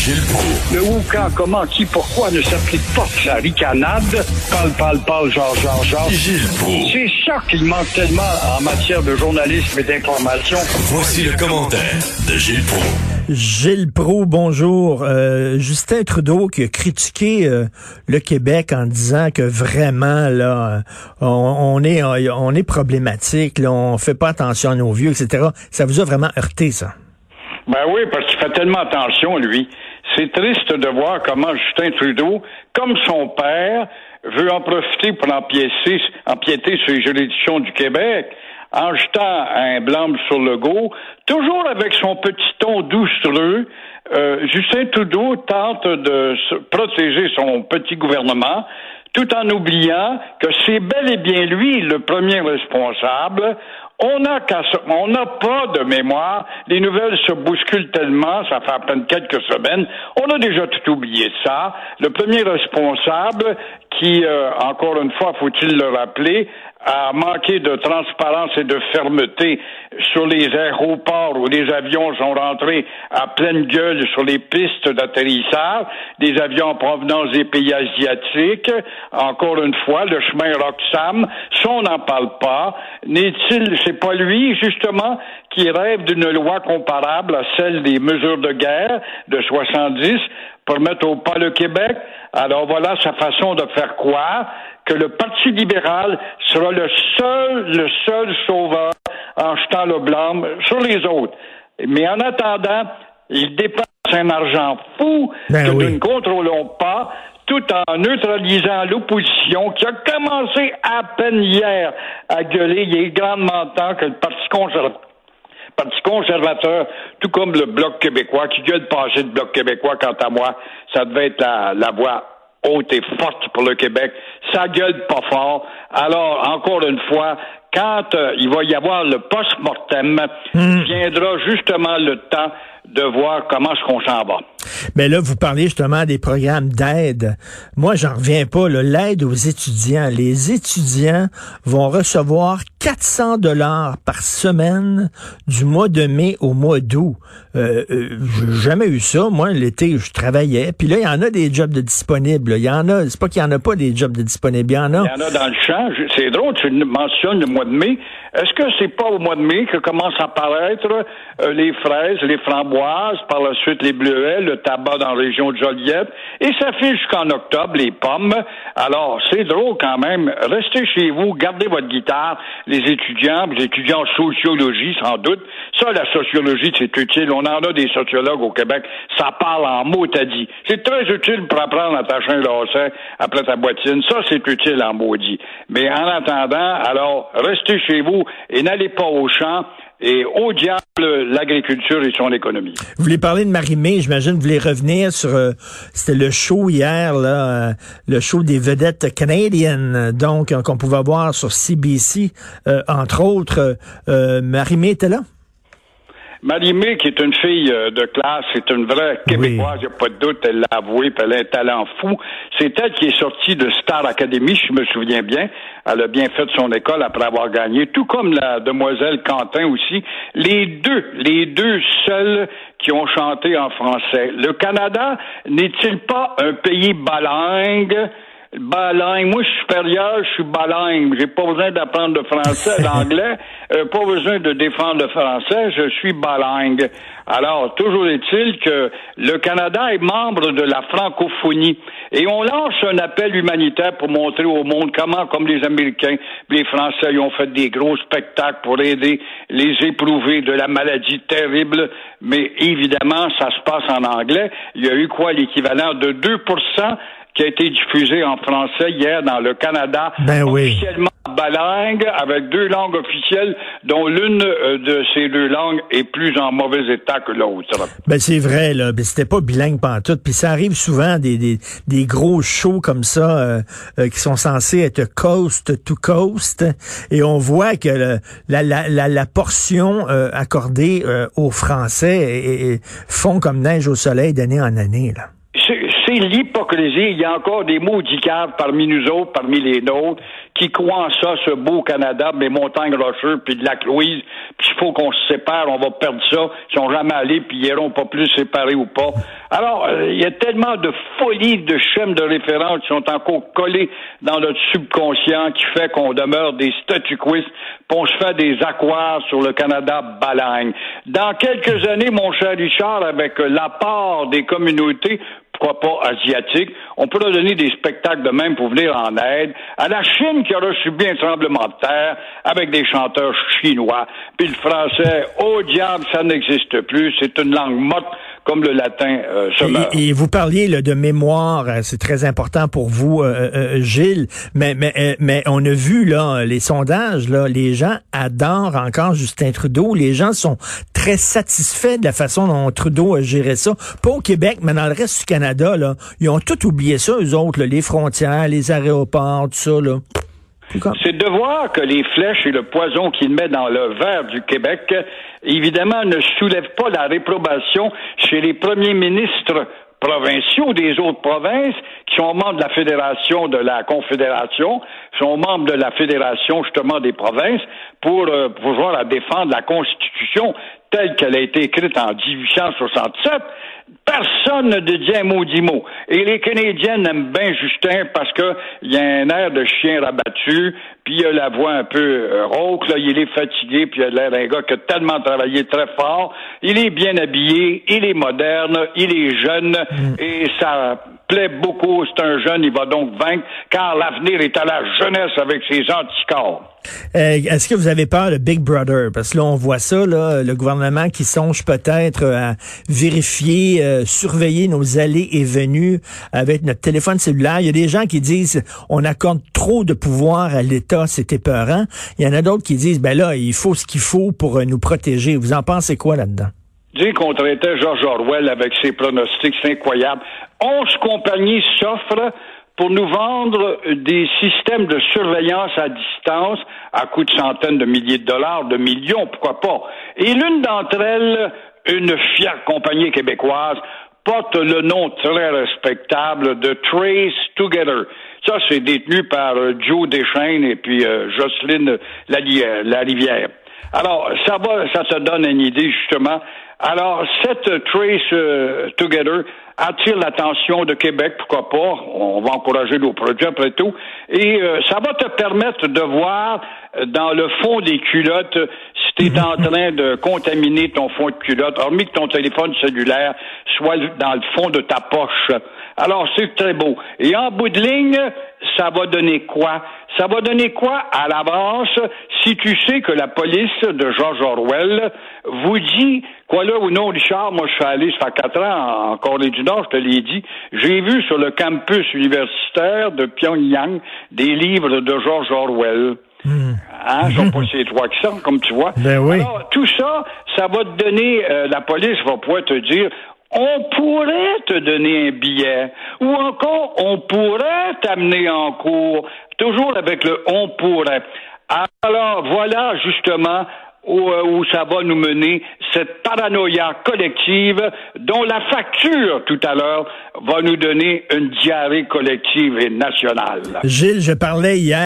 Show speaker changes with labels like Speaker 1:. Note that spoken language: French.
Speaker 1: Gilles Proulx.
Speaker 2: Le où, quand, comment, qui, pourquoi ne s'applique pas sa ricanade? Parle, parle, parle, genre, genre, genre.
Speaker 1: Gilles Proulx.
Speaker 2: C'est ça qu'il manque tellement en matière de journalisme et d'information.
Speaker 1: Voici le commentaire de Gilles Proulx.
Speaker 3: Gilles Pro, bonjour. Euh, Justin Trudeau qui a critiqué euh, le Québec en disant que vraiment là, euh, on, on est on est problématique, là, on fait pas attention à nos vieux, etc. Ça vous a vraiment heurté ça?
Speaker 2: Ben oui, parce qu'il fait tellement attention lui. C'est triste de voir comment Justin Trudeau, comme son père, veut en profiter pour empiéter, empiéter sur les juridictions du Québec en jetant un blâme sur le go, toujours avec son petit ton doucereux, euh, Justin Trudeau tente de protéger son petit gouvernement tout en oubliant que c'est bel et bien lui le premier responsable. On n'a on n'a pas de mémoire. Les nouvelles se bousculent tellement, ça fait à peine quelques semaines. On a déjà tout oublié ça. Le premier responsable, qui, euh, encore une fois, faut-il le rappeler, a manqué de transparence et de fermeté sur les aéroports où les avions sont rentrés à pleine gueule sur les pistes d'atterrissage, des avions en provenance des pays asiatiques. Encore une fois, le chemin Roxham, ça on n'en parle pas. N'est-il, c'est pas lui justement qui rêve d'une loi comparable à celle des mesures de guerre de 70 pour mettre au pas le Québec? Alors voilà sa façon de faire croire que le Parti libéral sera le seul, le seul sauveur en jetant le blâme sur les autres. Mais en attendant, il dépense un argent fou
Speaker 3: Ben
Speaker 2: que
Speaker 3: oui.
Speaker 2: nous ne contrôlons pas tout en neutralisant l'opposition qui a commencé à peine hier à gueuler. Il est grandement temps que le Parti conservateur Parti conservateur, tout comme le Bloc québécois, qui gueule passer le Bloc québécois, quant à moi, ça devait être la, la voix haute et forte pour le Québec. Ça gueule pas fort. Alors, encore une fois, quand euh, il va y avoir le post-mortem, viendra justement le temps de voir comment est-ce qu'on s'en va.
Speaker 3: Mais là, vous parlez justement des programmes d'aide. Moi, j'en reviens pas. L'aide aux étudiants. Les étudiants vont recevoir 400 dollars par semaine du mois de mai au mois d'août. Euh, euh, j'ai jamais eu ça. Moi, l'été, je travaillais. Puis là, il y en a des jobs de disponibles. Il y en a. C'est pas qu'il y en a pas des jobs de disponibles. Il y en a.
Speaker 2: Il y en a dans le champ. C'est drôle, tu mentionnes le Est-ce que c'est pas au mois de mai que commencent à apparaître euh, les fraises, les framboises, par la suite les bleuets, le tabac dans la région de Joliette, et ça fait jusqu'en octobre les pommes. Alors, c'est drôle quand même. Restez chez vous, gardez votre guitare, les étudiants, les étudiants en sociologie, sans doute. Ça, la sociologie, c'est utile. On en a des sociologues au Québec. Ça parle en mots, t'as dit. C'est très utile pour apprendre à tâcher un lacet après ta bottine. Ça, c'est utile en maudit. Mais en attendant, alors, chez vous et n'allez pas au champ. Et au diable, l'agriculture et son économie.
Speaker 3: Vous voulez parler de Marie-Mé, j'imagine, vous voulez revenir sur, euh, c'était le show hier, là, euh, le show des vedettes canadiennes, donc, euh, qu'on pouvait voir sur CBC, euh, entre autres. Marie-Mé était là?
Speaker 2: Marie-Mé, qui est une fille euh, de classe, c'est une vraie Québécoise, il n'y a pas de doute, elle l'a avoué, puis elle a un talent fou. C'est elle qui est sortie de Star Academy, je me souviens bien. Elle a bien fait son école après avoir gagné, tout comme la demoiselle Quentin aussi. Les deux, les deux seuls qui ont chanté en français. Le Canada n'est-il pas un pays balingue? Balingue. Moi, je suis supérieur, je suis balingue. J'ai pas besoin d'apprendre le français, l'anglais. Euh, pas besoin de défendre le français. Je suis balingue. Alors, toujours est-il que le Canada est membre de la francophonie. Et on lance un appel humanitaire pour montrer au monde comment, comme les Américains, les Français, ils ont fait des gros spectacles pour aider les éprouvés de la maladie terrible. Mais évidemment, ça se passe en anglais. Il y a eu quoi, l'équivalent de 2% qui a été diffusé en français hier dans le Canada.
Speaker 3: Ben oui.
Speaker 2: Balingue, avec deux langues officielles, dont l'une euh, de ces deux langues est plus en mauvais état que l'autre.
Speaker 3: Ben c'est vrai là, ben, c'était pas bilingue pantoute. Puis ça arrive souvent des, des, des gros shows comme ça euh, euh, qui sont censés être coast to coast, et on voit que le- la, la, la, la portion euh, accordée aux Français est- est- fond comme neige au soleil d'année en année là.
Speaker 2: L'hypocrisie. Il y a encore des maudits caves parmi nous autres, parmi les nôtres, qui croient en ça, ce beau Canada, des montagnes rocheuses, puis de la Louise, puis il faut qu'on se sépare, on va perdre ça, ils sont jamais allés, puis ils iront pas plus séparés ou pas. Alors, euh, il y a tellement de folies de schèmes de référence qui sont encore collés dans notre subconscient qui fait qu'on demeure des statu quo, on se fait des aquars sur le Canada balagne. Dans quelques années, mon cher Richard, avec l'apport des communautés, pourquoi pas asiatiques, on pourra donner des spectacles de même pour venir en aide à la Chine qui aura subi un tremblement de terre avec des chanteurs chinois. Puis le français, oh diable, ça n'existe plus, c'est une langue morte comme le latin euh.
Speaker 3: Et, vous parliez là, de mémoire, euh, c'est très important pour vous, euh Gilles, mais, mais, mais on a vu là les sondages, là, les gens adorent encore Justin Trudeau, les gens sont très satisfaits de la façon dont Trudeau a géré ça. Pas au Québec, mais dans le reste du Canada, là, ils ont tout oublié ça, eux autres, là, les frontières, les aéroports, tout ça. Là.
Speaker 2: C'est de voir que les flèches et le poison qu'il met dans le verre du Québec, évidemment, ne soulèvent pas la réprobation chez les premiers ministres provinciaux des autres provinces qui sont membres de la fédération de la confédération, sont membres de la fédération justement des provinces pour euh, pouvoir défendre la constitution telle qu'elle a été écrite en 1867 personne ne dit un maudit mot. Et les Canadiens aiment bien Justin parce qu'il y a un air de chien rabattu, puis il a la voix un peu euh, rauque, là, il est fatigué, puis il a l'air d'un gars qui a tellement travaillé très fort. Il est bien habillé, il est moderne, il est jeune, mm. et ça plaît beaucoup. C'est un jeune, il va donc vaincre, car l'avenir est à la jeunesse avec ses anticorps.
Speaker 3: Euh, est-ce que vous avez peur de Big Brother? Parce que là, on voit ça, là, le gouvernement qui songe peut-être à vérifier, euh, surveiller nos allées et venues avec notre téléphone cellulaire. Il y a des gens qui disent on accorde trop de pouvoir à l'État, c'est épeurant. Il y en a d'autres qui disent ben là, il faut ce qu'il faut pour euh, nous protéger. Vous en pensez quoi là-dedans?
Speaker 2: Dire qu'on traitait George Orwell avec ses pronostics, c'est incroyable. Onze compagnies s'offrent pour nous vendre des systèmes de surveillance à distance à coût de centaines de milliers de dollars, de millions, pourquoi pas. Et l'une d'entre elles, une fière compagnie québécoise, porte le nom très respectable de Trace Together. Ça, c'est détenu par euh, Joe Deschaines et puis euh, Jocelyne Larivière. Alors, ça va, ça te donne une idée justement alors, cette Trace euh, Together attire l'attention de Québec, pourquoi pas? On va encourager nos produits après tout. Et euh, ça va te permettre de voir euh, dans le fond des culottes si tu es en train de contaminer ton fond de culotte, hormis que ton téléphone cellulaire soit dans le fond de ta poche. Alors, c'est très beau. Et en bout de ligne, ça va donner quoi? Ça va donner quoi à l'avance si tu sais que la police de George Orwell vous dit, quoi là ou non, Richard, moi je suis allé, ça fait quatre ans en Corée du Nord, je te l'ai dit, j'ai vu sur le campus universitaire de Pyongyang des livres de George Orwell. Hmm. Hein, sont pas ces trois qui sont, comme tu vois.
Speaker 3: Ben oui.
Speaker 2: Alors, tout ça, ça va te donner, euh, la police va pouvoir te dire, on pourrait te donner un billet, ou encore on pourrait t'amener en cours, toujours avec le on pourrait. Alors voilà justement où, euh, où, ça va nous mener, cette paranoïa collective dont la facture tout à l'heure va nous donner une diarrhée collective et nationale.
Speaker 3: Gilles, je parlais hier